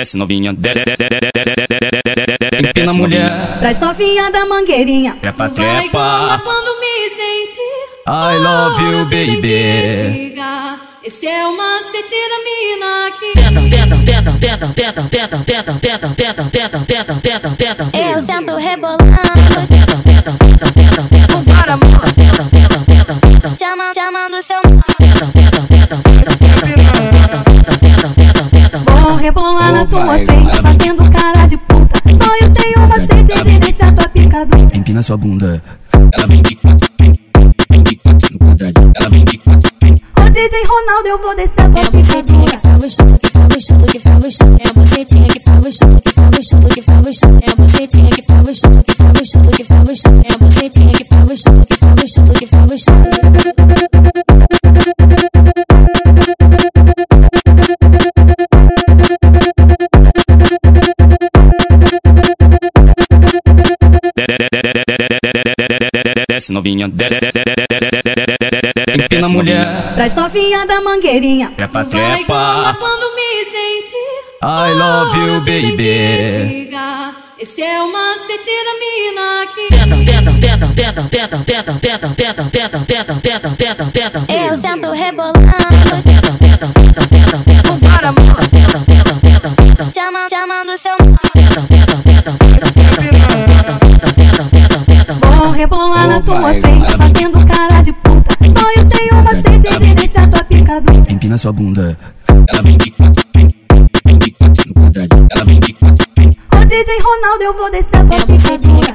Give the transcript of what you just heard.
desce novinha, desce, mulher. Pras novinha da mangueirinha. Trepa, Vai trepa. quando me sentir. I love you, baby. Esse é o macete da mina aqui. Eu sento rebolando, chamando, Vou rebolar na tua frente, fazendo cara de puta. Só eu tenho macete de deixar tua picadura. Empina sua bunda. Ela vem de quatro, vem, vem de quatro no quadradinho. Ela vem de quatro. Ô DJ Ronaldo, eu vou descer tua É a bucetinha que picadura. faz gostoso, que faz gostoso. É bucetinha que faz gostoso, que faz gostoso, que faz gostoso. É bucetinha que faz gostoso, que faz gostoso, que faz gostoso. É bucetinha que gostoso, que Desce novinha, desce, empina mulher. Pras novinha da mangueirinha. Trepa, Vai trepa. quando me sentir. I love you, baby. Esse é o macete da mina aqui. Eu sento rebolando, chamando, chamando seu frente, fazendo cara de puta. Só eu tenho macete de deixar tua picadura. Empina sua bunda. Ela vem de quatro, vem, vem de quatro no quadradinho. Ela vem de quatro, vem. Ô DJ Ronaldo, eu vou descer tua É picadura.